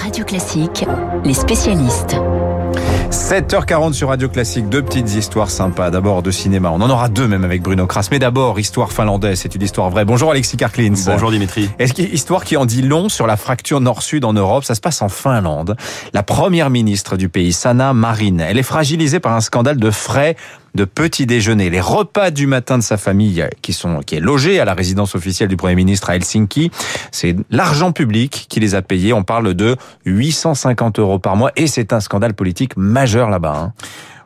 Radio Classique, les spécialistes. 7h40 sur Radio Classique, deux petites histoires sympas. D'abord de cinéma, on en aura deux même avec Bruno Kras. Mais d'abord, histoire finlandaise, c'est une histoire vraie. Bonjour Alexis Karklins. Bonjour Dimitri. Est-ce qu'il y a histoire qui en dit long sur la fracture nord-sud en Europe? Ça se passe en Finlande. La première ministre du pays, Sanna Marin, elle est fragilisée par un scandale de frais de petit déjeuner. Les repas du matin de sa famille qui sont qui est logée à la résidence officielle du Premier ministre à Helsinki, c'est l'argent public qui les a payés. On parle de 850 euros par mois et c'est un scandale politique majeur là-bas. Hein.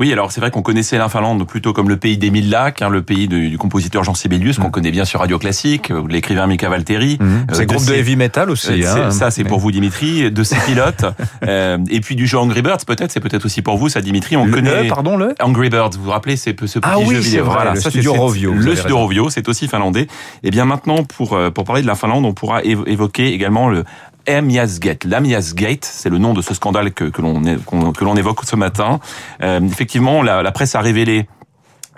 Oui, alors c'est vrai qu'on connaissait la Finlande plutôt comme le pays des mille lacs, hein, le pays du, compositeur Jean Sibelius, qu'on mm. connaît bien sur Radio Classique, ou l'écrivain Mika Valtteri. Mm. Euh, c'est groupe de, heavy metal aussi. Hein. Ça, c'est pour vous, Dimitri, de ses pilotes. euh, et puis du jeu Angry Birds, peut-être, c'est peut-être aussi pour vous, ça, Dimitri. On connaît. pardon, le Angry Birds. Vous vous rappelez, c'est ce petit ah, oui, jeu vidéo. Vrai, voilà, le studio Rovio. Le studio Rovio, c'est aussi finlandais. Et eh bien maintenant, pour euh, pour parler de la Finlande, on pourra évoquer également le Amiasgate. L'Amiasgate, c'est le nom de ce scandale que, que l'on que l'on évoque ce matin. Euh, effectivement, la, presse a révélé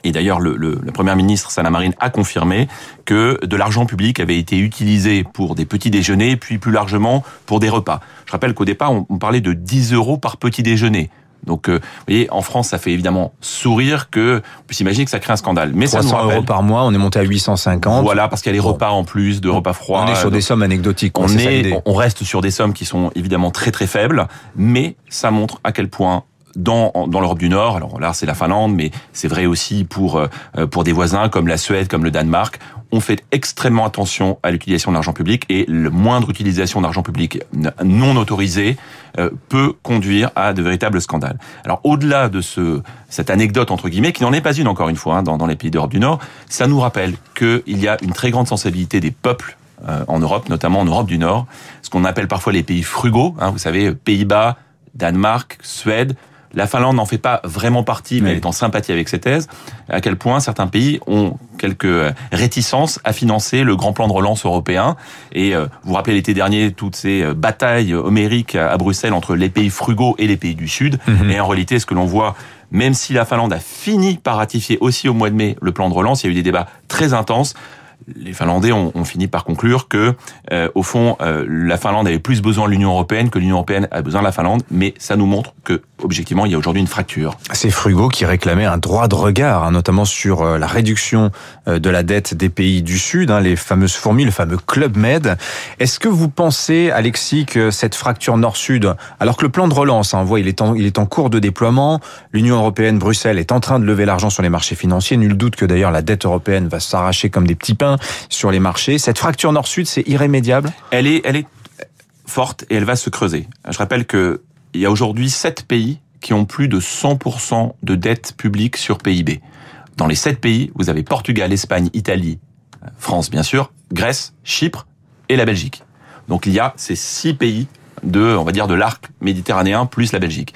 et d'ailleurs, le, le, Premier ministre Sanna Marin a confirmé que de l'argent public avait été utilisé pour des petits déjeuners, puis plus largement pour des repas. Je rappelle qu'au départ, on, on parlait de 10 euros par petit déjeuner. Donc, euh, vous voyez, en France, ça fait évidemment sourire que on puisse imaginer que ça crée un scandale. Mais 300 ça nous euros par mois, on est monté à 850. Voilà, parce qu'il y a les repas en plus, de repas froids. On est sur des sommes anecdotiques. On, est, on reste sur des sommes qui sont évidemment très très faibles, mais ça montre à quel point dans, dans l'Europe du Nord, alors là c'est la Finlande, mais c'est vrai aussi pour, euh, pour des voisins comme la Suède, comme le Danemark, on fait extrêmement attention à l'utilisation de l'argent public et le moindre utilisation d'argent public non autorisé euh, peut conduire à de véritables scandales. Alors au-delà de ce, cette anecdote entre guillemets, qui n'en est pas une encore une fois hein, dans, dans les pays d'Europe du Nord, ça nous rappelle qu'il y a une très grande sensibilité des peuples euh, en Europe, notamment en Europe du Nord, ce qu'on appelle parfois les pays frugaux, hein, vous savez, Pays-Bas, Danemark, Suède, la Finlande n'en fait pas vraiment partie, mais elle est en sympathie avec ces thèses. À quel point certains pays ont quelques réticences à financer le grand plan de relance européen. Et euh, vous vous rappelez l'été dernier toutes ces euh, batailles homériques à Bruxelles entre les pays frugaux et les pays du Sud. Mhm. Et en réalité, ce que l'on voit, même si la Finlande a fini par ratifier aussi au mois de mai le plan de relance, il y a eu des débats très intenses les Finlandais ont, fini par conclure que, euh, au fond, euh, la Finlande avait plus besoin de l'Union européenne que l'Union européenne a besoin de la Finlande. Mais ça nous montre que, objectivement, il y a aujourd'hui une fracture. C'est Frugo qui réclamait un droit de regard, hein, notamment sur euh, la réduction de la dette des pays du Sud, hein, les fameuses fourmis, le fameux Club Med. Est-ce que vous pensez, Alexis, que cette fracture Nord-Sud, alors que le plan de relance, hein, on voit, il est en, il est en cours de déploiement, l'Union européenne, Bruxelles, est en train de lever l'argent sur les marchés financiers. Nul doute que d'ailleurs la dette européenne va s'arracher comme des petits pains sur les marchés. Cette fracture nord-sud, c'est irrémédiable Elle est, elle est forte et elle va se creuser. Je rappelle que il y a aujourd'hui sept pays qui ont plus de 100% de dette publique sur PIB. Dans les sept pays, vous avez Portugal, Espagne, Italie, France bien sûr, Grèce, Chypre et la Belgique. Donc il y a ces six pays de, on va dire, de l'arc méditerranéen plus la Belgique.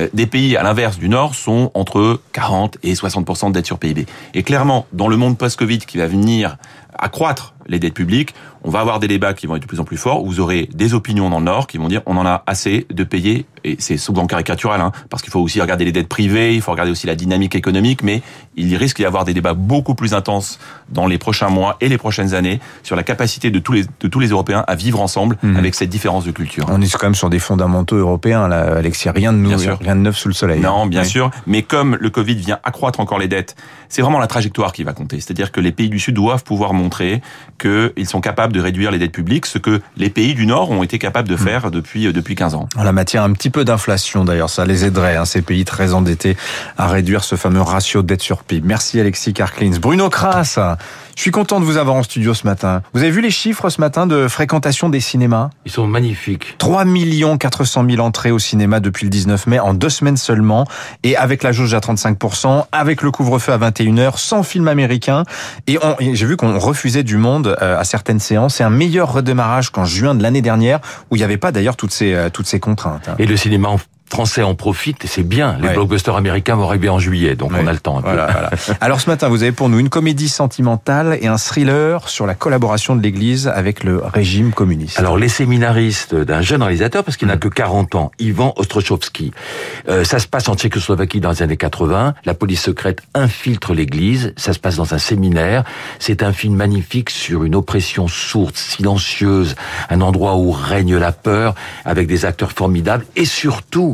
Euh, des pays à l'inverse du Nord sont entre 40 et 60% de dette sur PIB. Et clairement, dans le monde post-Covid qui va venir accroître les dettes publiques, on va avoir des débats qui vont être de plus en plus forts. Vous aurez des opinions dans le Nord qui vont dire on en a assez de payer, et c'est souvent caricatural, hein, parce qu'il faut aussi regarder les dettes privées, il faut regarder aussi la dynamique économique, mais il risque d'y avoir des débats beaucoup plus intenses dans les prochains mois et les prochaines années sur la capacité de tous les, de tous les Européens à vivre ensemble mmh. avec cette différence de culture. On est quand même sur des fondamentaux européens, là, Alexis, rien de, nouveau, rien de neuf sous le soleil. Non, bien sûr, mais comme le Covid vient accroître encore les dettes, c'est vraiment la trajectoire qui va compter. C'est-à-dire que les pays du Sud doivent pouvoir montrer qu'ils sont capables de réduire les dettes publiques, ce que les pays du Nord ont été capables de hmm. faire depuis depuis 15 ans. En la matière, un petit peu d'inflation d'ailleurs, ça les aiderait, hein, ces pays très endettés, à réduire ce fameux ratio dette sur PIB. Merci Alexis Karklins. Bruno Kras, je suis content de vous avoir en studio ce matin. Vous avez vu les chiffres ce matin de fréquentation des cinémas? Ils sont magnifiques. 3 400 000 entrées au cinéma depuis le 19 mai, en deux semaines seulement, et avec la jauge à 35%, avec le couvre-feu à 21h, sans film américain. Et, j'ai vu qu'on refusait du monde euh, à certaines séances. C'est un meilleur redémarrage qu'en juin de l'année dernière, où il n'y avait pas d'ailleurs toutes ces, euh, toutes ces contraintes. Et le cinéma Français en profitent et c'est bien. Les blockbusters américains vont arriver en juillet, donc on a le temps. Voilà, voilà. Alors ce matin, vous avez pour nous une comédie sentimentale et un thriller sur la collaboration de l'Église avec le régime communiste. Alors les séminaristes d'un jeune réalisateur, parce qu'il n'a que 40 ans, Ivan Ostrochovski. Euh, ça se passe en Tchécoslovaquie dans les années 80. La police secrète infiltre l'Église. Ça se passe dans un séminaire. C'est un film magnifique sur une oppression sourde, silencieuse, un endroit où règne la peur, avec des acteurs formidables et surtout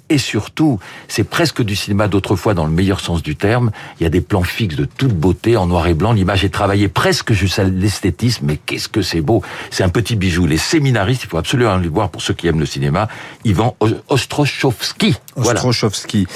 et surtout, c'est presque du cinéma d'autrefois dans le meilleur sens du terme. Il y a des plans fixes de toute beauté en noir et blanc. L'image est travaillée presque jusqu'à l'esthétisme, mais qu'est-ce que c'est beau. C'est un petit bijou. Les séminaristes, il faut absolument les voir pour ceux qui aiment le cinéma. Ivan Ostrochovski. Ostrochovski.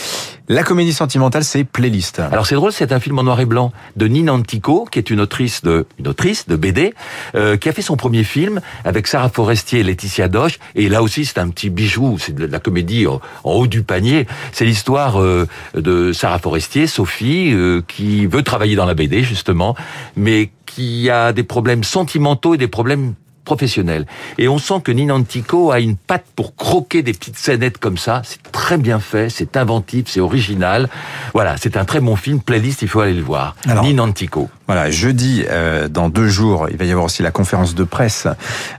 La comédie sentimentale, c'est Playlist. Alors c'est drôle, c'est un film en noir et blanc de Nina Antico, qui est une autrice de une autrice de BD, euh, qui a fait son premier film avec Sarah Forestier et Laetitia Doche. Et là aussi, c'est un petit bijou, c'est de la comédie en, haut du panier. C'est l'histoire euh, de Sarah Forestier, Sophie, euh, qui veut travailler dans la BD justement, mais qui a des problèmes sentimentaux et des problèmes professionnel. Et on sent que Ninantico a une patte pour croquer des petites scénettes comme ça. C'est très bien fait, c'est inventif, c'est original. Voilà, c'est un très bon film. Playlist, il faut aller le voir. Alors, Ninantico. Voilà, jeudi, euh, dans deux jours, il va y avoir aussi la conférence de presse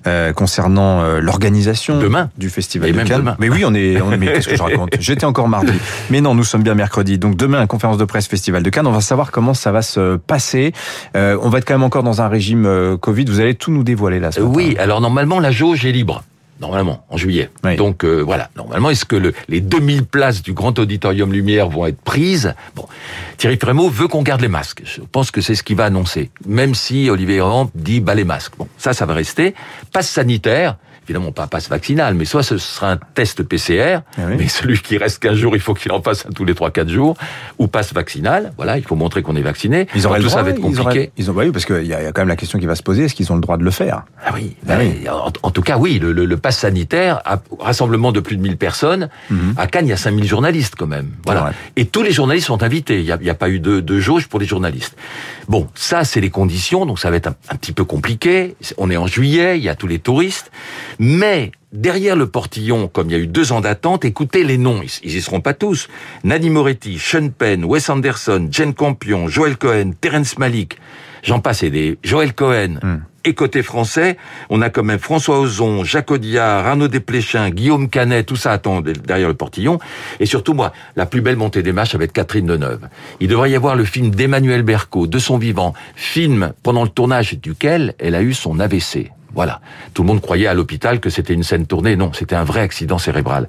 euh, concernant euh, l'organisation du Festival de Cannes. Mais oui, on est... On, mais qu'est-ce que je raconte? J'étais encore mardi. Mais non, nous sommes bien mercredi. Donc demain, conférence de presse Festival de Cannes. On va savoir comment ça va se passer. Euh, on va être quand même encore dans un régime euh, Covid. Vous allez tout nous dévoiler là. Ce oui, alors normalement la jauge est libre. Normalement, en juillet. Donc euh, voilà, normalement, est-ce que le, les 2000 places du Grand Auditorium Lumière vont être prises? Bon, Thierry Frémaux veut qu'on garde les masques. Je pense que c'est ce qu'il va annoncer. Même si Olivier Véran dit bah les masques. Bon, ça, ça va rester. Passe sanitaire, évidemment pas un passe vaccinal, mais soit ce sera un test PCR, ah mais celui qui reste 15 jours, il faut qu'il en fasse un tous les 3-4 jours, ou passe vaccinal, voilà, il faut montrer qu'on est vacciné. Ils auraient tout ça va être compliqué. Ils, ont, bah oui, parce qu'il y, a quand même la question qui va se poser, est-ce qu'ils ont le droit de le faire? Ah oui, bah bah En, tout cas, oui, le, le, passe sanitaire, à, rassemblement de plus de 1000 personnes, mhm. à Cannes, il y a 5000 journalistes quand même. Voilà. Et tous les journalistes sont invités, il n'y a, a, pas eu de, de jauge pour les journalistes. Bon, ça, c'est les conditions, donc ça va être un, un petit peu compliqué. On est en juillet, il y a tous les touristes. Mais derrière le portillon, comme il y a eu deux ans d'attente, écoutez les noms, ils, y seront pas tous. Nadine Moretti, Sean Penn, Wes Anderson, Jen Campion, Joel Cohen, Terence Malik, j'en passe et des... Joel Cohen. Hmm. Et côté français, on a quand même François Ozon, Jacques Audiard, Arnaud Desplechin, Guillaume Canet, tout ça attend derrière le portillon. Et surtout, moi, la plus belle montée des matchs avec Catherine Deneuve. Il devrait y avoir le film d'Emmanuel Berco, de son vivant, film pendant le tournage duquel elle a eu son AVC. Voilà. Tout le monde croyait à l'hôpital que c'était une scène tournée. Non, c'était un vrai accident cérébral.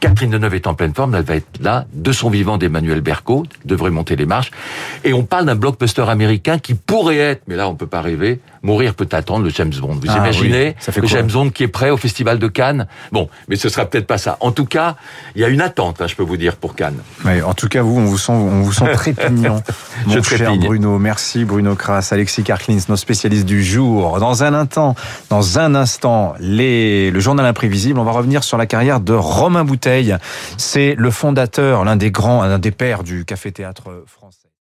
Catherine Deneuve est en pleine forme, elle va être là, de son vivant d'Emmanuel Berco, devrait monter les marches. Et on parle d'un blockbuster américain qui pourrait être, mais là on peut pas rêver, Mourir peut attendre le James Bond. Vous ah imaginez le James Bond qui est prêt au Festival de Cannes? Bon, mais ce sera peut-être pas ça. En tout cas, il y a une attente, hein, je peux vous dire, pour Cannes. en tout cas, vous, on vous sent, on vous sent trépignant, mon cher Bruno. Merci Bruno Kras, Alexis Karklins, nos spécialistes du jour. Dans un instant, dans un instant, les, le journal imprévisible. On va revenir sur la carrière de Romain C'est le fondateur, l'un des grands, l'un des pères du café-théâtre français.